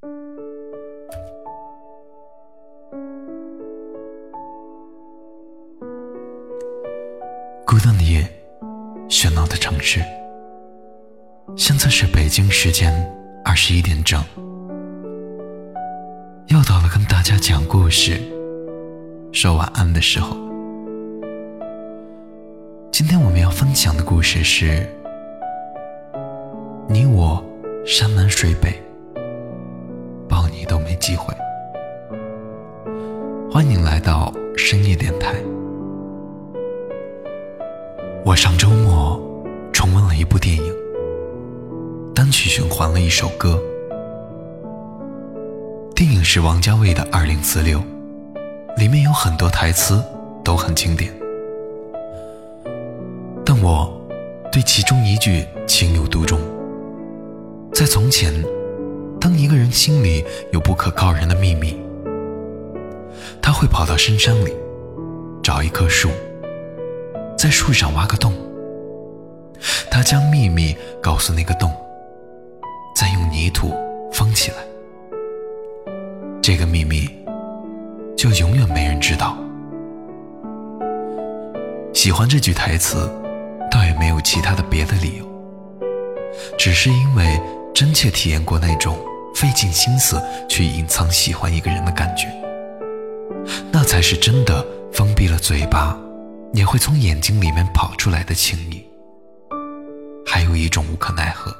孤单的夜，喧闹的城市。现在是北京时间二十一点整，又到了跟大家讲故事、说晚安的时候。今天我们要分享的故事是：你我山南水北，都没机会。欢迎来到深夜电台。我上周末重温了一部电影，单曲循环了一首歌。电影是王家卫的《二零四六》，里面有很多台词都很经典。但我对其中一句情有独钟。在从前，一个人心里有不可告人的秘密，他会跑到深山里，找一棵树，在树上挖个洞，他将秘密告诉那个洞，再用泥土封起来，这个秘密就永远没人知道。喜欢这句台词。倒也没有其他的别的理由，只是因为真切体验过那种费尽心思去隐藏喜欢一个人的感觉，那才是真的封闭了嘴巴，也会从眼睛里面跑出来的情谊。还有一种无可奈何，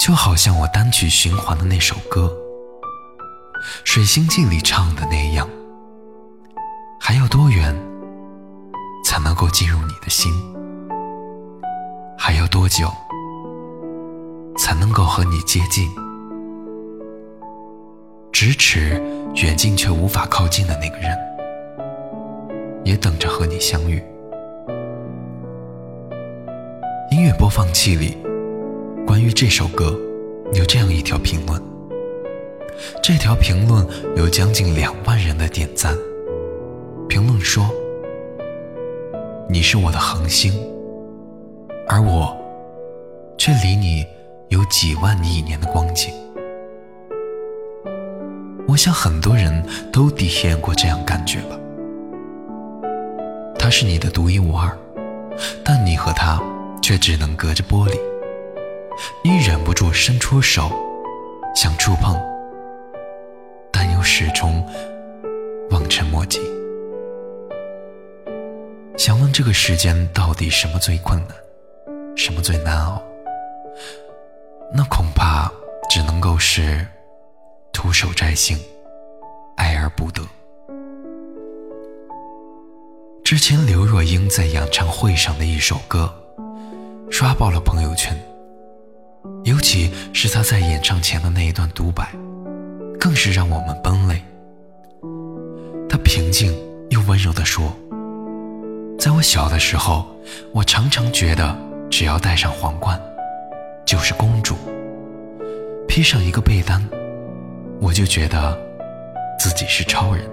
就好像我单曲循环的那首歌，《水星记》里唱的那样，还有多远？才能够进入你的心，还要多久才能够和你接近？咫尺远近却无法靠近的那个人，也等着和你相遇。音乐播放器里，关于这首歌有这样一条评论，这条评论有将近两万人的点赞。评论说。你是我的恒星，而我却离你有几万亿年的光景。我想很多人都体验过这样感觉吧。他是你的独一无二，但你和他却只能隔着玻璃。你忍不住伸出手，想触碰，但又始终望尘莫及。想问这个世间到底什么最困难，什么最难熬？那恐怕只能够是徒手摘星，爱而不得。之前刘若英在演唱会上的一首歌，刷爆了朋友圈。尤其是她在演唱前的那一段独白，更是让我们崩泪。她平静又温柔地说。在我小的时候，我常常觉得，只要戴上皇冠，就是公主；披上一个被单，我就觉得自己是超人，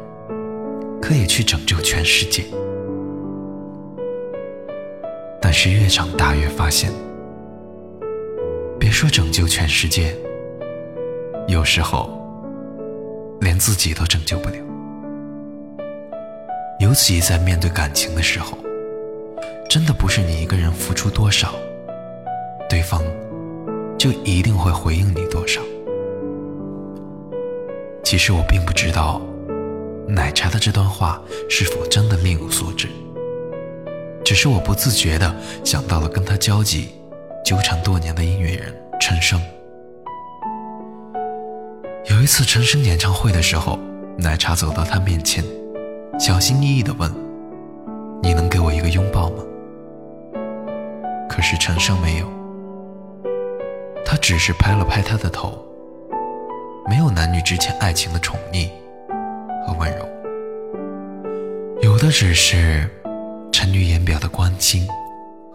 可以去拯救全世界。但是越长大越发现，别说拯救全世界，有时候连自己都拯救不了。尤其在面对感情的时候，真的不是你一个人付出多少，对方就一定会回应你多少。其实我并不知道，奶茶的这段话是否真的另有所指，只是我不自觉的想到了跟他交集纠缠多年的音乐人陈升。有一次陈升演唱会的时候，奶茶走到他面前。小心翼翼地问：“你能给我一个拥抱吗？”可是陈升没有，他只是拍了拍他的头，没有男女之间爱情的宠溺和温柔，有的只是沉于言表的关心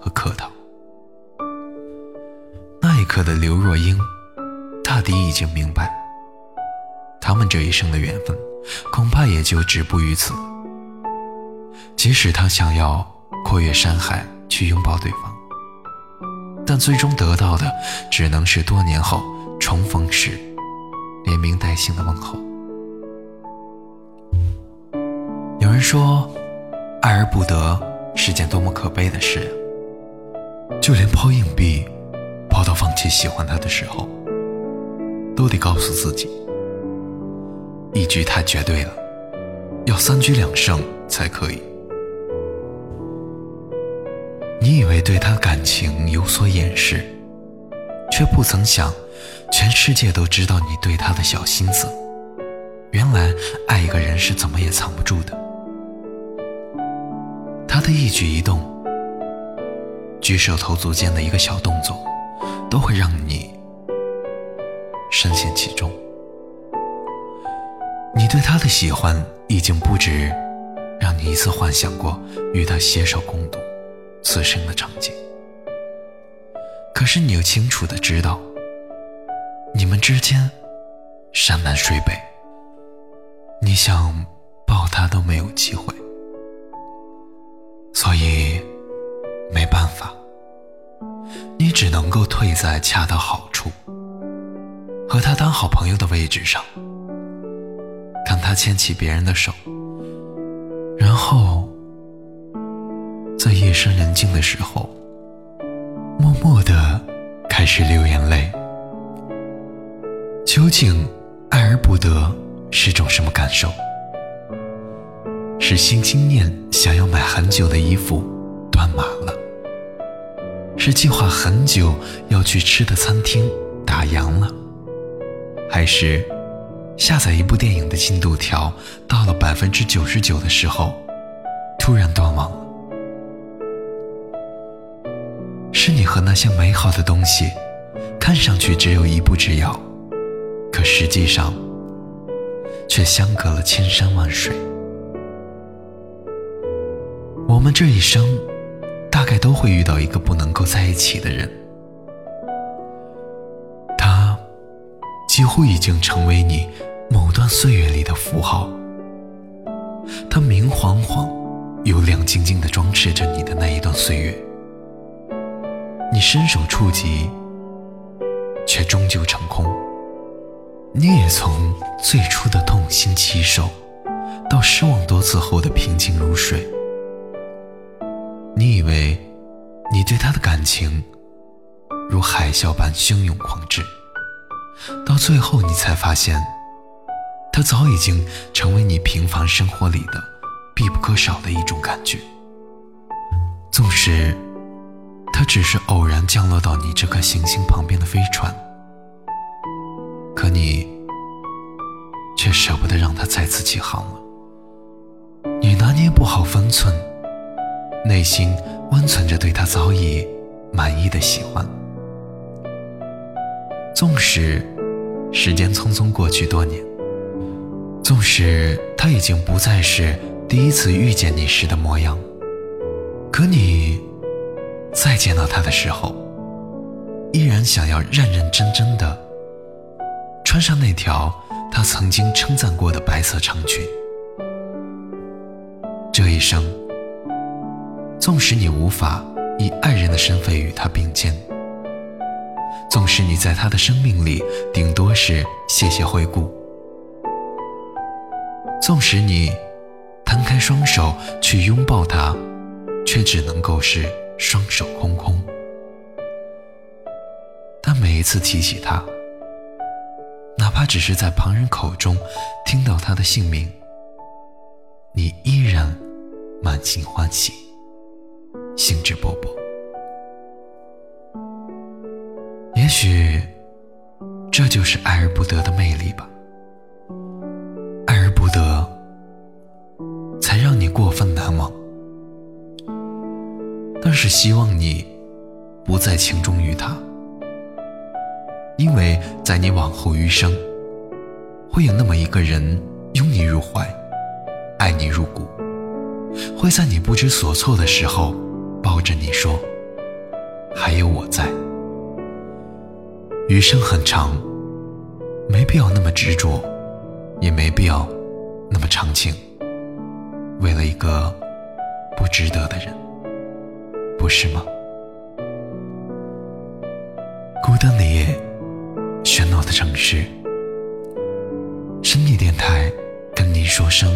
和客套。那一刻的刘若英，大抵已经明白，他们这一生的缘分，恐怕也就止步于此。即使他想要跨越山海去拥抱对方，但最终得到的只能是多年后重逢时，连名带姓的问候。有人说，爱而不得是件多么可悲的事！就连抛硬币，抛到放弃喜欢他的时候，都得告诉自己，一局太绝对了，要三局两胜才可以。你以为对他感情有所掩饰，却不曾想，全世界都知道你对他的小心思。原来爱一个人是怎么也藏不住的，他的一举一动，举手投足间的一个小动作，都会让你深陷其中。你对他的喜欢，已经不止让你一次幻想过与他携手共度。此生的场景，可是你又清楚的知道，你们之间山南水北，你想抱他都没有机会，所以没办法，你只能够退在恰到好处，和他当好朋友的位置上，看他牵起别人的手，然后。在夜深人静的时候，默默的开始流眼泪。究竟爱而不得是种什么感受？是心心念想要买很久的衣服断码了？是计划很久要去吃的餐厅打烊了？还是下载一部电影的进度条到了百分之九十九的时候，突然断网？是你和那些美好的东西，看上去只有一步之遥，可实际上却相隔了千山万水。我们这一生，大概都会遇到一个不能够在一起的人，他几乎已经成为你某段岁月里的符号，他明晃晃又亮晶晶的装饰着你的那一段岁月。你伸手触及，却终究成空。你也从最初的痛心疾首，到失望多次后的平静如水。你以为你对他的感情如海啸般汹涌狂炽，到最后你才发现，他早已经成为你平凡生活里的必不可少的一种感觉。纵使。只是偶然降落到你这颗行星旁边的飞船，可你却舍不得让它再次起航了。你拿捏不好分寸，内心温存着对他早已满意的喜欢。纵使时间匆匆过去多年，纵使他已经不再是第一次遇见你时的模样，可你。再见到他的时候，依然想要认认真真的穿上那条他曾经称赞过的白色长裙。这一生，纵使你无法以爱人的身份与他并肩，纵使你在他的生命里顶多是谢谢惠顾，纵使你摊开双手去拥抱他，却只能够是。双手空空，但每一次提起他，哪怕只是在旁人口中听到他的姓名，你依然满心欢喜，兴致勃勃。也许，这就是爱而不得的魅力吧。希望你不再情重于他，因为在你往后余生，会有那么一个人拥你入怀，爱你入骨，会在你不知所措的时候抱着你说：“还有我在。”余生很长，没必要那么执着，也没必要那么长情，为了一个不值得的人。不是吗？孤单的夜，喧闹的城市。深夜电台，跟你说声。